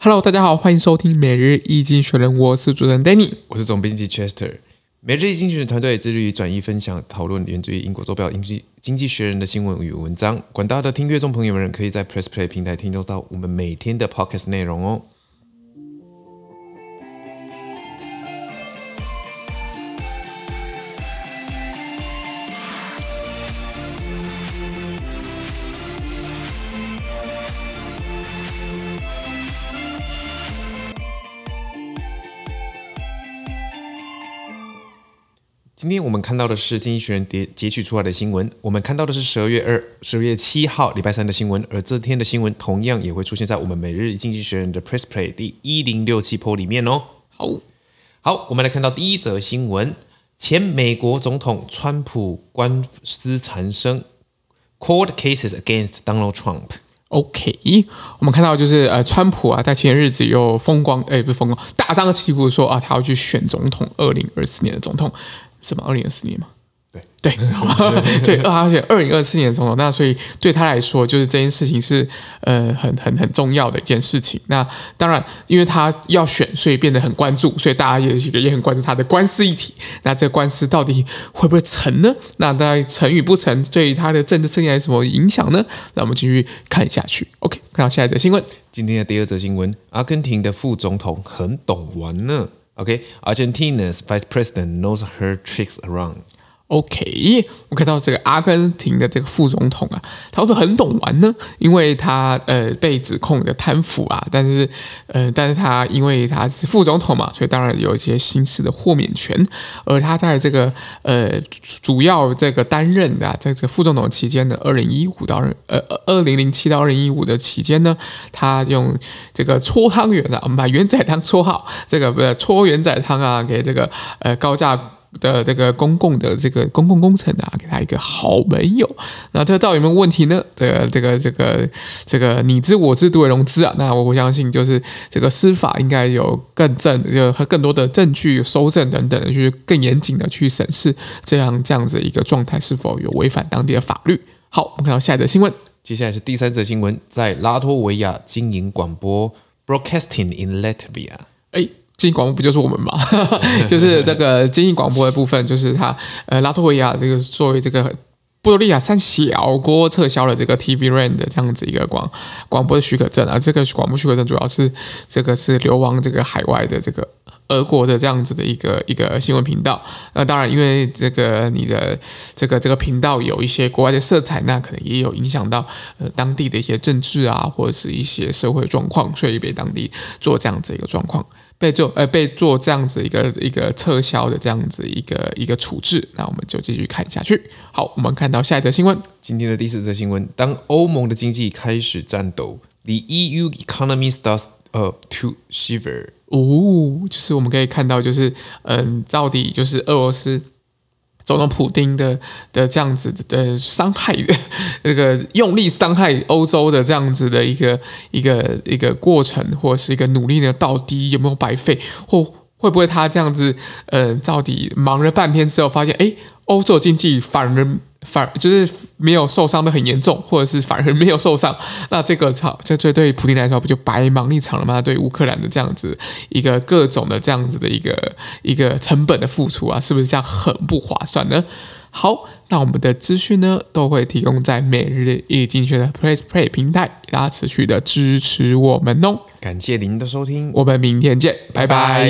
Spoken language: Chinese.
Hello，大家好，欢迎收听每日一经济学人，我是主持人 Danny，我是总编辑 Chester。每日一经济学人团队致力于转移、分享、讨论源自于英国周报《经济经济学人》的新闻与文章。广大的听阅众朋友们，可以在 Press Play 平台听得到我们每天的 Podcast 内容哦。今天我们看到的是《经济学人》截截取出来的新闻。我们看到的是十二月二、十二月七号礼拜三的新闻，而这天的新闻同样也会出现在我们每日《经济学人》的 Press Play 第一零六七 po 里面哦。好，好，我们来看到第一则新闻：前美国总统川普官司缠身，Court cases against Donald Trump。OK，我们看到就是呃，川普啊，在前日子又风光，哎，不是风光，大张旗鼓说啊，他要去选总统，二零二四年的总统。什么？二零二四年吗？对对，好，所以而且二零二四年总统，那所以对他来说，就是这件事情是呃很很很重要的一件事情。那当然，因为他要选，所以变得很关注，所以大家也也很关注他的官司议题。那这个官司到底会不会成呢？那大概成与不成，对于他的政治生涯有什么影响呢？那我们继续看下去。OK，看到下一则新闻。今天的第二则新闻，阿根廷的副总统很懂玩呢。Okay, vice president knows her tricks around. OK，我看到这个阿根廷的这个副总统啊，他会不会很懂玩呢？因为他呃被指控的贪腐啊，但是呃，但是他因为他是副总统嘛，所以当然有一些刑事的豁免权。而他在这个呃主要这个担任的、啊、在这个副总统期间的，二零一五到呃二零零七到二零一五的期间呢，他用这个搓汤圆啊，我们把圆仔汤搓好，这个不是搓圆仔汤啊，给这个呃高价。的这个公共的这个公共工程啊，给他一个好朋友，那这到底有没有问题呢？这个这个这个这个你知我知，独为容之啊。那我我相信就是这个司法应该有更正，就和更多的证据搜证等等，去更严谨的去审视这样这样子一个状态是否有违反当地的法律。好，我们看到下一则新闻，接下来是第三则新闻，在拉脱维亚经营广播 Broadcasting in Latvia。哎。经济广播不就是我们嘛？就是这个经济广播的部分，就是他呃拉脱维亚这个作为这个波多利亚三小国撤销了这个 TV RAN 的这样子一个广广播的许可证啊。这个广播许可证主要是这个是流亡这个海外的这个俄国的这样子的一个一个新闻频道。那当然，因为这个你的这个这个频道有一些国外的色彩，那可能也有影响到呃当地的一些政治啊，或者是一些社会状况，所以被当地做这样子一个状况。被做呃被做这样子一个一个撤销的这样子一个一个处置，那我们就继续看下去。好，我们看到下一则新闻。今天的第四则新闻：当欧盟的经济开始颤抖，the EU economy starts up to shiver。哦，就是我们可以看到，就是嗯，到底就是俄罗斯。总统普丁的的这样子的伤害的这个用力伤害欧洲的这样子的一个一个一个过程，或者是一个努力呢，到底有没有白费，或会不会他这样子呃，到底忙了半天之后，发现哎，欧洲经济反而。反而就是没有受伤的很严重，或者是反而没有受伤，那这个操，这这对普丁来说不就白忙一场了吗？对乌克兰的这样子一个各种的这样子的一个一个成本的付出啊，是不是这样很不划算呢？好，那我们的资讯呢都会提供在每日一经济学人的 Press Play 平台，大家持续的支持我们哦。感谢您的收听，我们明天见，拜拜。